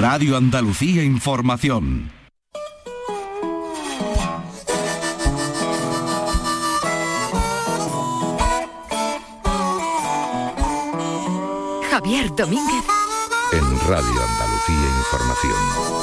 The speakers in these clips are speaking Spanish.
Radio Andalucía Información. Javier Domínguez. En Radio Andalucía Información.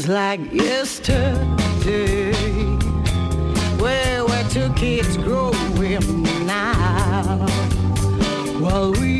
seems like yesterday. Where were two kids growing now, while we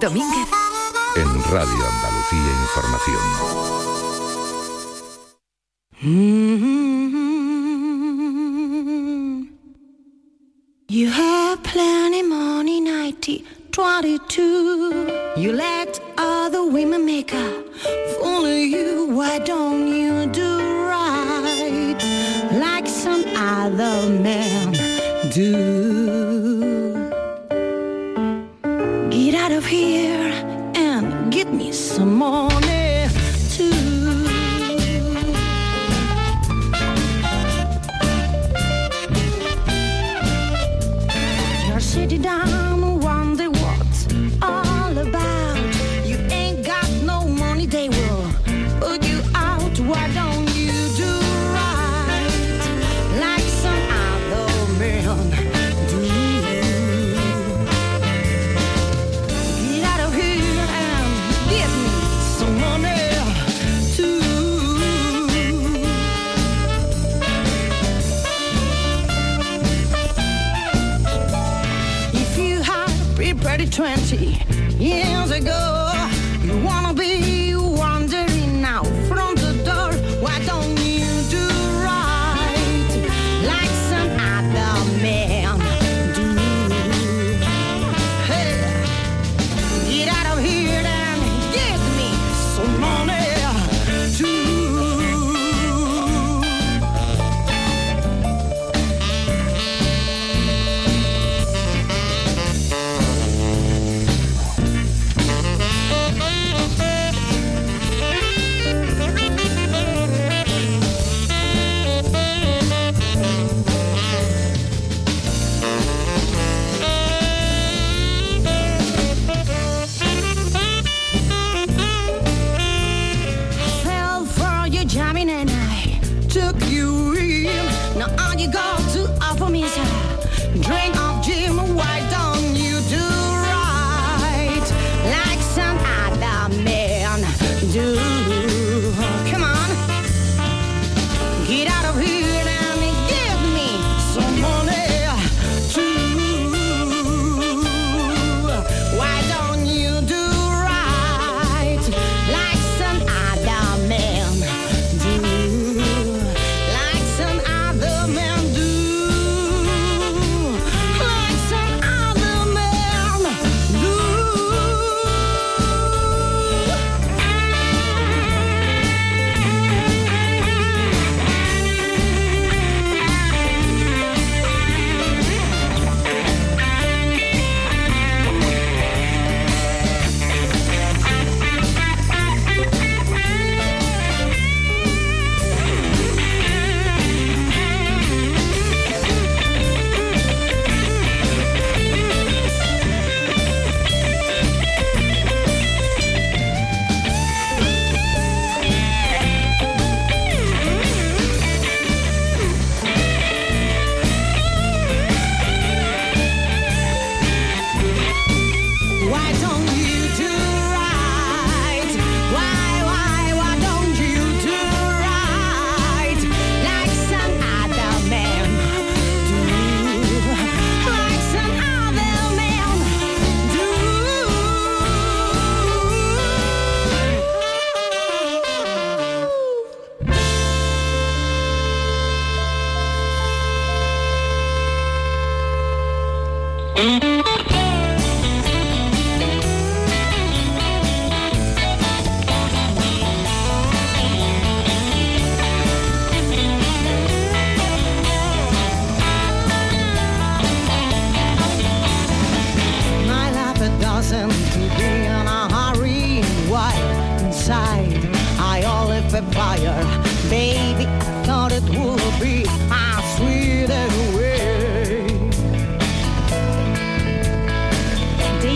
Domínguez En Radio Andalucía Información. years ago.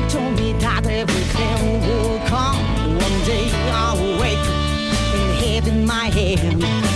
told me that everything will come. One day I will wake in heaven in my hand.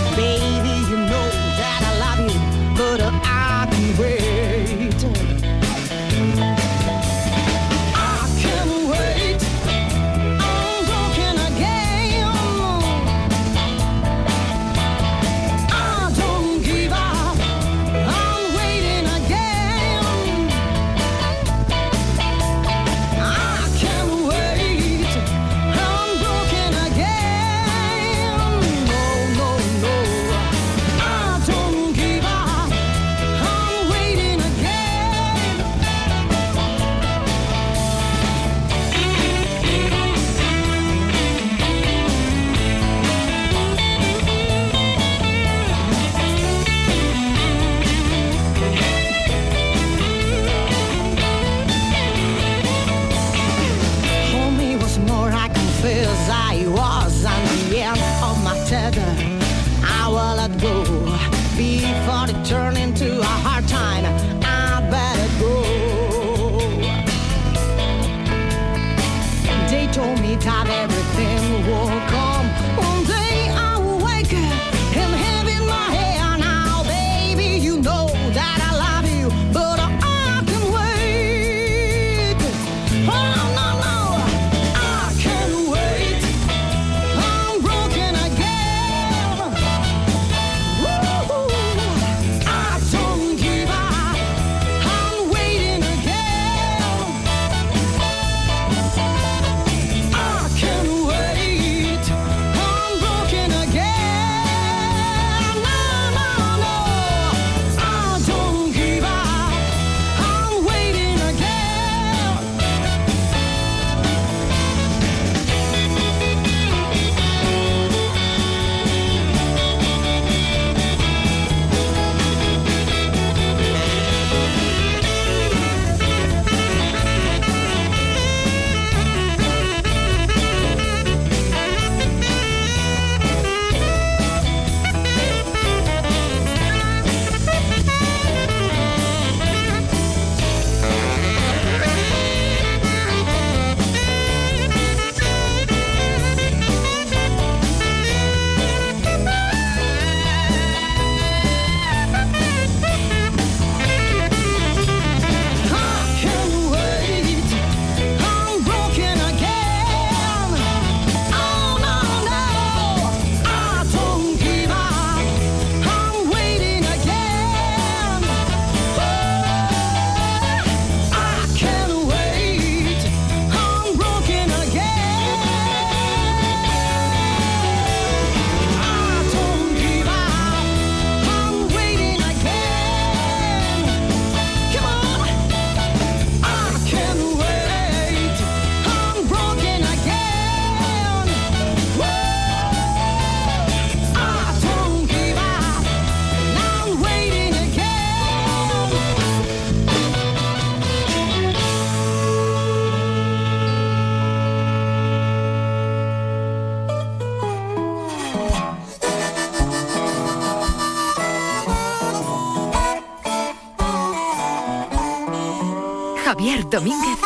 Javier Domínguez.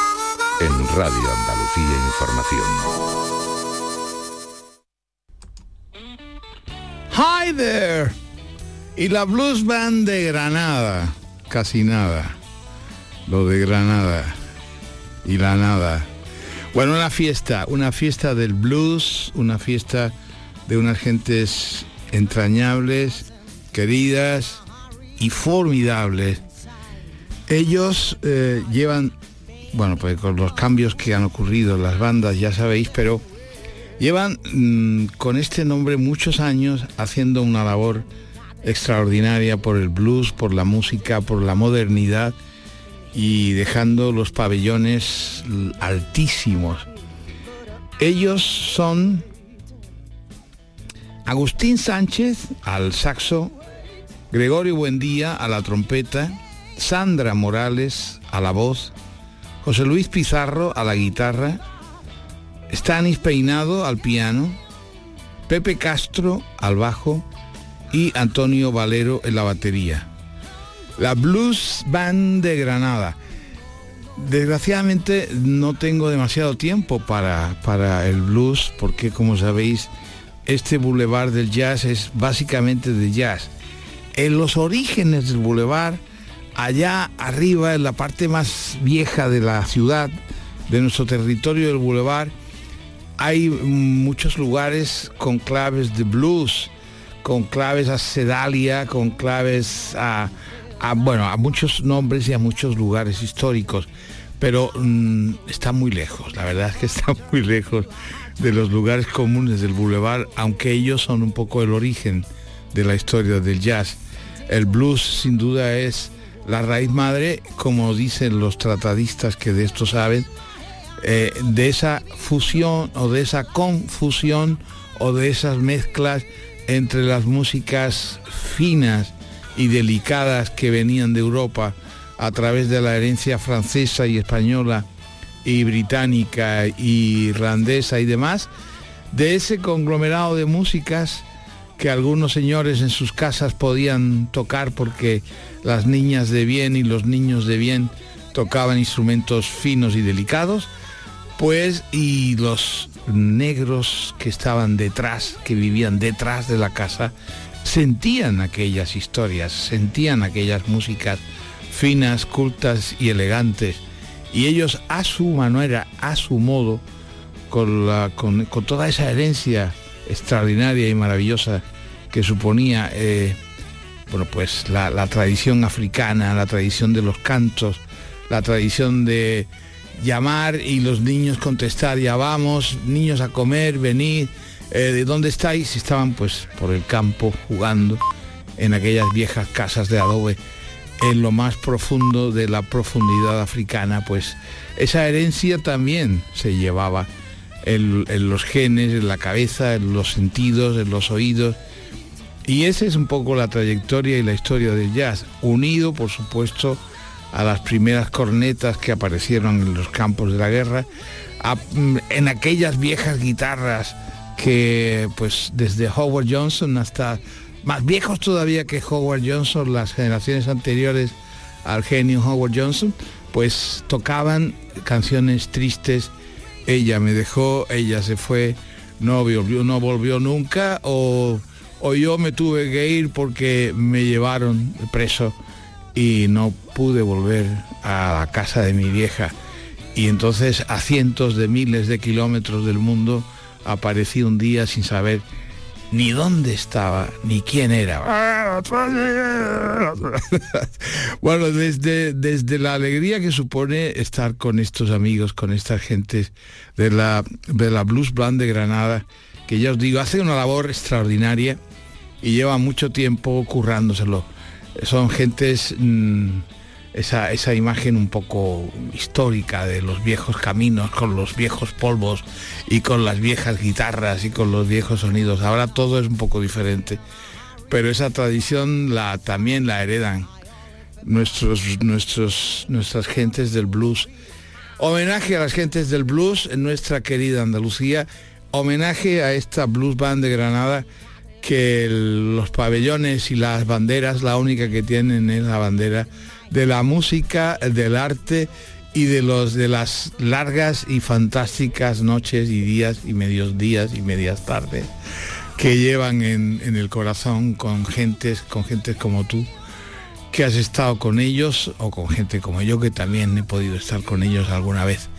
En Radio Andalucía Información. Hi there. Y la Blues Band de Granada. Casi nada. Lo de Granada. Y la nada. Bueno, una fiesta, una fiesta del blues, una fiesta de unas gentes entrañables, queridas y formidables. Ellos eh, llevan, bueno, pues con los cambios que han ocurrido en las bandas, ya sabéis, pero llevan mm, con este nombre muchos años haciendo una labor extraordinaria por el blues, por la música, por la modernidad y dejando los pabellones altísimos. Ellos son Agustín Sánchez al saxo, Gregorio Buendía a la trompeta, Sandra Morales a la voz, José Luis Pizarro a la guitarra, Stanis Peinado al piano, Pepe Castro al bajo y Antonio Valero en la batería la Blues Band de Granada. Desgraciadamente no tengo demasiado tiempo para, para el blues porque como sabéis este boulevard del jazz es básicamente de jazz. En los orígenes del boulevard, allá arriba en la parte más vieja de la ciudad, de nuestro territorio del boulevard, hay muchos lugares con claves de blues, con claves a Sedalia, con claves a bueno, a muchos nombres y a muchos lugares históricos, pero mm, está muy lejos, la verdad es que está muy lejos de los lugares comunes del boulevard, aunque ellos son un poco el origen de la historia del jazz. El blues sin duda es la raíz madre, como dicen los tratadistas que de esto saben, eh, de esa fusión o de esa confusión o de esas mezclas entre las músicas finas y delicadas que venían de Europa a través de la herencia francesa y española y británica y irlandesa y demás, de ese conglomerado de músicas que algunos señores en sus casas podían tocar porque las niñas de bien y los niños de bien tocaban instrumentos finos y delicados, pues y los negros que estaban detrás, que vivían detrás de la casa, sentían aquellas historias, sentían aquellas músicas finas, cultas y elegantes. Y ellos a su manera, a su modo, con, con, toda esa herencia extraordinaria y maravillosa que suponía eh, bueno, pues la, tradición africana, la tradición de los cantos, la tradición de llamar y los niños contestar, ya vamos, niños a comer, venid, eh, ¿De dónde estáis? Estaban pues por el campo jugando en aquellas viejas casas de adobe en lo más profundo de la profundidad africana, pues esa herencia también se llevaba en, los genes, en la cabeza, en los sentidos, en los oídos. Y esa es un poco la trayectoria y la historia del jazz, unido por supuesto a las primeras cornetas que aparecieron en los campos de la guerra, mm, en aquellas viejas guitarras que pues desde Howard Johnson hasta más viejos todavía que Howard Johnson, las generaciones anteriores al genio Howard Johnson, pues tocaban canciones tristes. Ella me dejó, ella se fue, no volvió, no volvió nunca, o, o yo me tuve que ir porque me llevaron preso y no pude volver a la casa de mi vieja. Y entonces a cientos de miles de kilómetros del mundo aparecí un día sin saber ni dónde estaba, ni quién era. bueno, desde, desde la alegría que supone estar con estos amigos, con estas gentes de la, de la Blues Band de Granada, que ya os digo, hace una labor extraordinaria y lleva mucho tiempo currándoselo. Son gentes... Mm, esa, imagen un poco histórica de los viejos caminos, con los viejos polvos y con las viejas guitarras y con los viejos sonidos. Ahora todo es un poco diferente, pero esa tradición la, también la heredan nuestros, nuestros, nuestras gentes del blues. Homenaje a las gentes del blues en nuestra querida Andalucía, homenaje a esta blues band de Granada que los pabellones y las banderas, la única que tienen es la bandera de la música, del arte y de los de las largas y fantásticas noches y días y medios días y medias tardes que llevan en, el corazón con gentes, con gentes como tú, que has estado con ellos o con gente como yo que también he podido estar con ellos alguna vez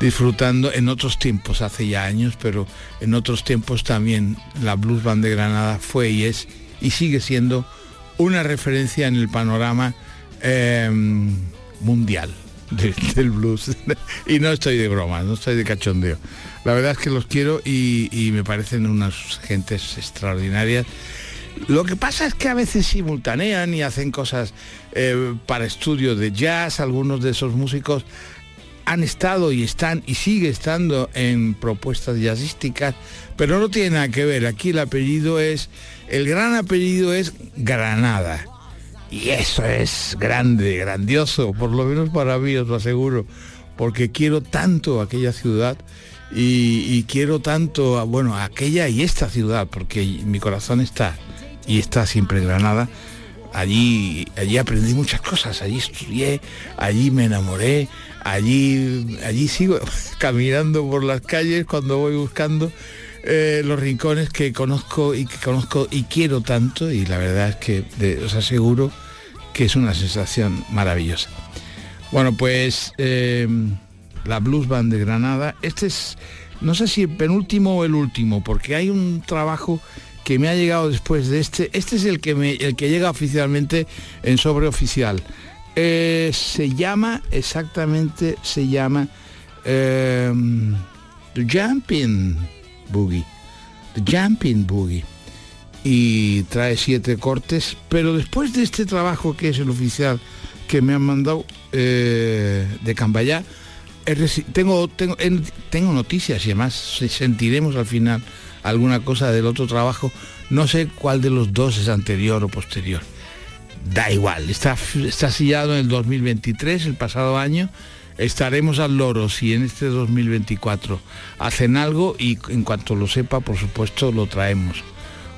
disfrutando en otros tiempos, hace ya años, pero en otros tiempos también la Blues Band de Granada fue y es y sigue siendo una referencia en el panorama eh, mundial de- del blues. y no estoy de broma, no estoy de cachondeo. La verdad es que los quiero y, me parecen unas gentes extraordinarias. Lo que pasa es que a veces simultanean y hacen cosas eh, para estudio de jazz, algunos de esos músicos han estado y están y sigue estando en propuestas jazzísticas, pero no tiene nada que ver. Aquí el apellido es, el gran apellido es Granada. Y eso es grande, grandioso, por lo menos para mí, os lo aseguro, porque quiero tanto aquella ciudad y, quiero tanto, a- bueno, aquella y esta ciudad, porque mi corazón está y está siempre en Granada. Allí, allí aprendí muchas cosas, allí estudié, allí me enamoré, allí, allí sigo caminando por las calles cuando voy buscando eh, los rincones que conozco y que conozco y quiero tanto y la verdad es que os aseguro que es una sensación maravillosa. Bueno, pues eh, la Blues Band de Granada, este es, no sé si el penúltimo o el último, porque hay un trabajo que me ha llegado después de este. Este es el que, me, el que llega oficialmente en sobre oficial. Eh, se llama, exactamente, se llama The Jumping Boogie. The Jumping Boogie. Y trae siete cortes, pero después de este trabajo que es el oficial que me han mandado eh, de Cambayá, tengo, tengo, en- tengo noticias y además se- sentiremos al final alguna cosa del otro trabajo. No sé cuál de los dos es anterior o posterior. Da igual, está, está sellado en el 2023, el pasado año. Estaremos al loro si en este 2024 hacen algo y en cuanto lo sepa, por supuesto, lo traemos.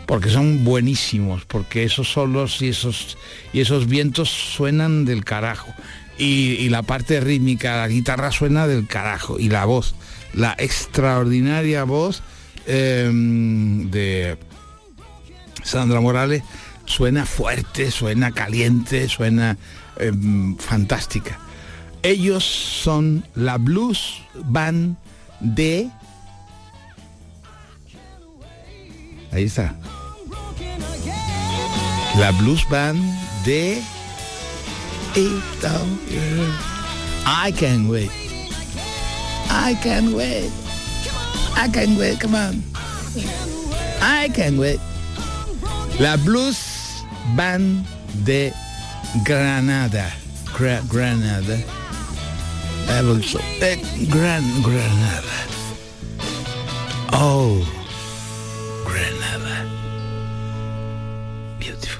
Porque son buenísimos, porque esos solos y esos, y esos vientos suenan del carajo. Y, la parte rítmica, la guitarra suena del carajo. Y la voz, la extraordinaria voz eh, de Sandra Morales suena fuerte, suena caliente, suena eh, fantástica. Ellos son la Blues Band de... Ahí está. La Blues Band de... I can wait. I can wait. I can wait, come on. I can wait. La Blues Band de Granada. Gra- Granada. Evolution. Eh, Gran Granada. Oh, Granada. Beautiful.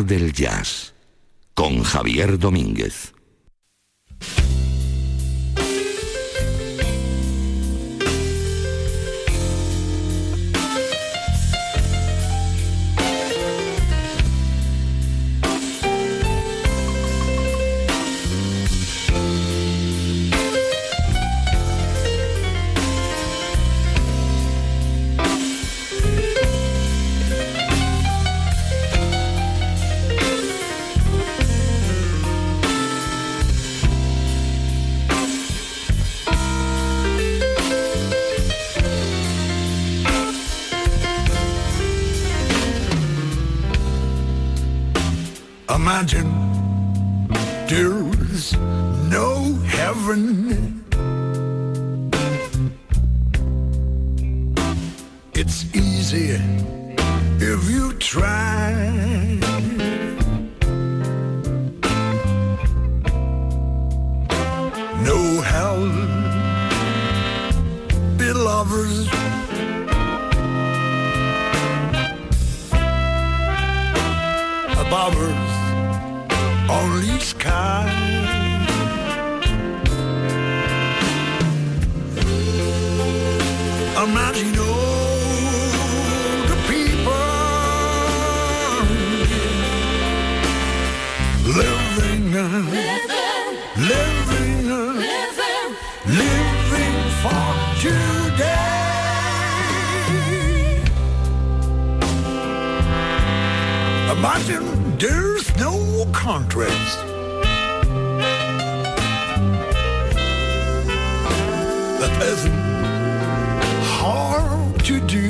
Del Jazz con Javier Domínguez. Imagine there's no heaven. It's easy if you try. No hell, be lovers. Above us, only sky. Imagine all the people living, uh, living, uh, living for today. Imagine there's no contrast. That isn't hard to do.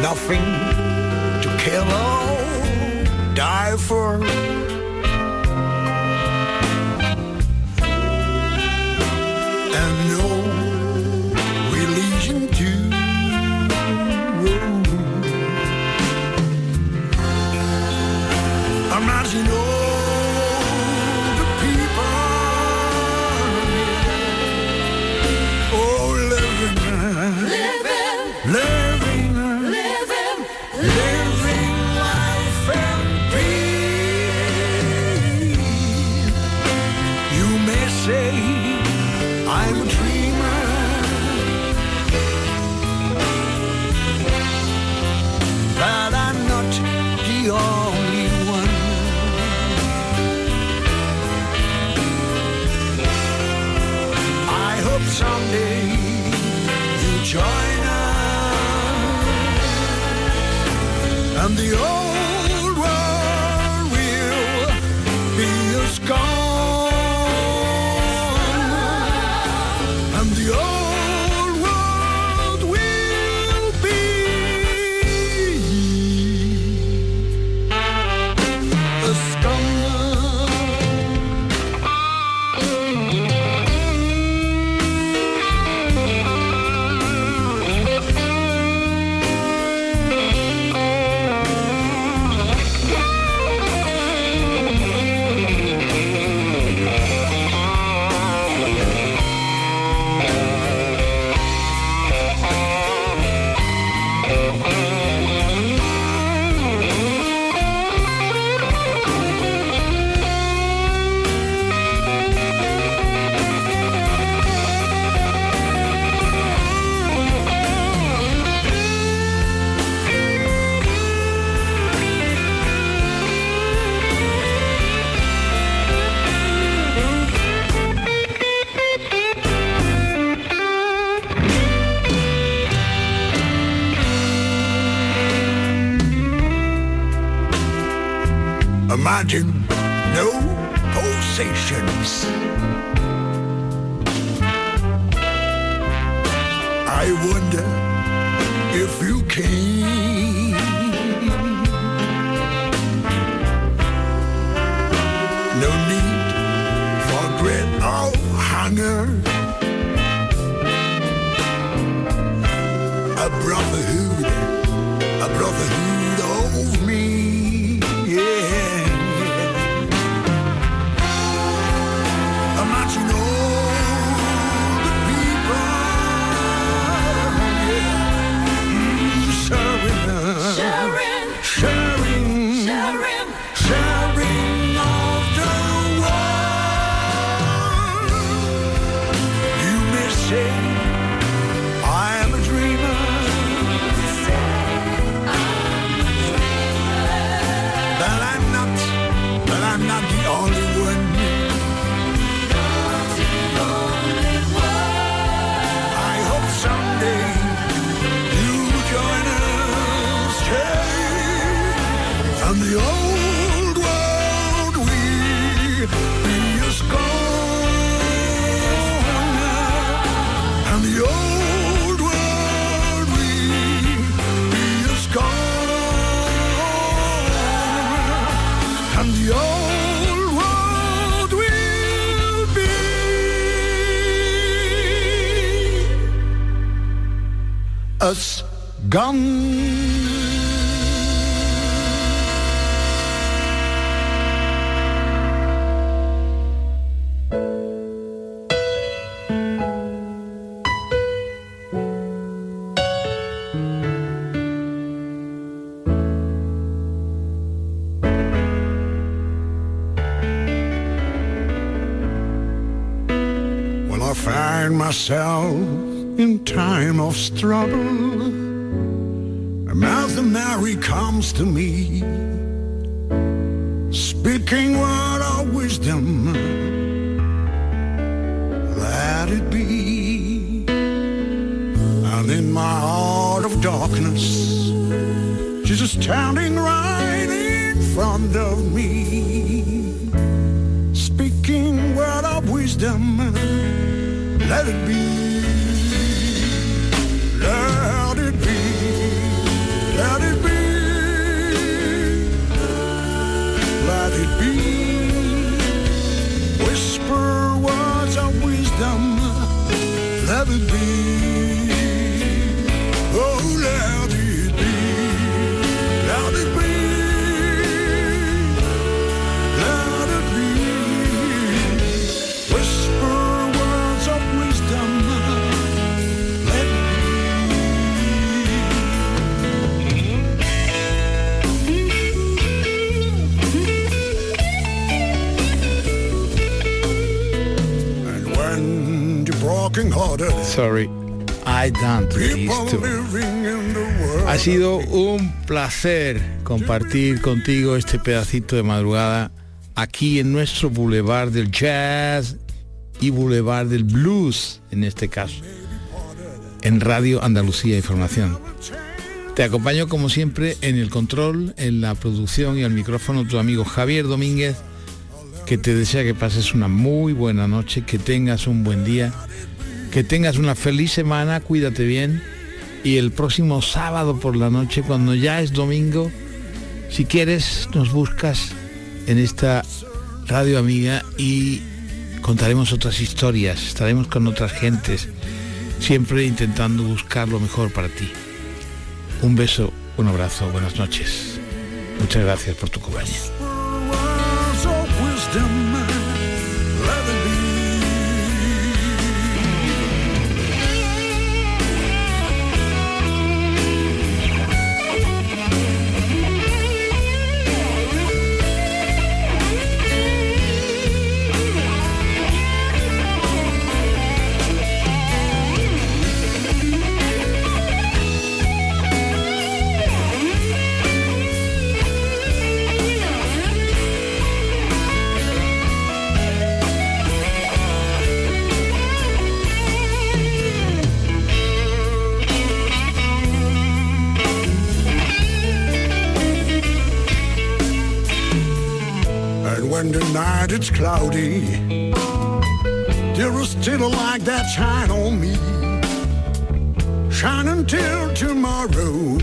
Nothing to kill or die for. Imagine no possessions. I wonder if you can. No need for great or hunger. A brotherhood, a brotherhood Gone. myself in time of trouble. Mother Mary comes to me, speaking word of wisdom. Let it be. And in my heart of darkness, she's standing right in front of me, speaking word of wisdom. Let it be. Sorry, I don't Ha sido un placer compartir contigo este pedacito de madrugada aquí en nuestro Boulevard del Jazz y Boulevard del Blues, en este caso, en Radio Andalucía Información. Te acompaño como siempre en el control, en la producción y al micrófono tu amigo Javier Domínguez, que te desea que pases una muy buena noche, que tengas un buen día, que tengas una feliz semana, cuídate bien y el próximo sábado por la noche, cuando ya es domingo, si quieres, nos buscas en esta radio amiga y contaremos otras historias, estaremos con otras gentes, siempre intentando buscar lo mejor para ti. Un beso, un abrazo, buenas noches. Muchas gracias por tu compañía. Is cloudy, is still light that shine on me. Shine until tomorrow,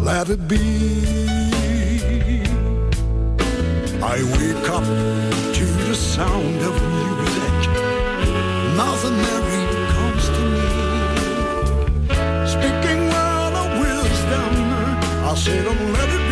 let it be. I wake up to the sound of music. Mother Mary comes to me, speaking word of wisdom. I said, oh, let it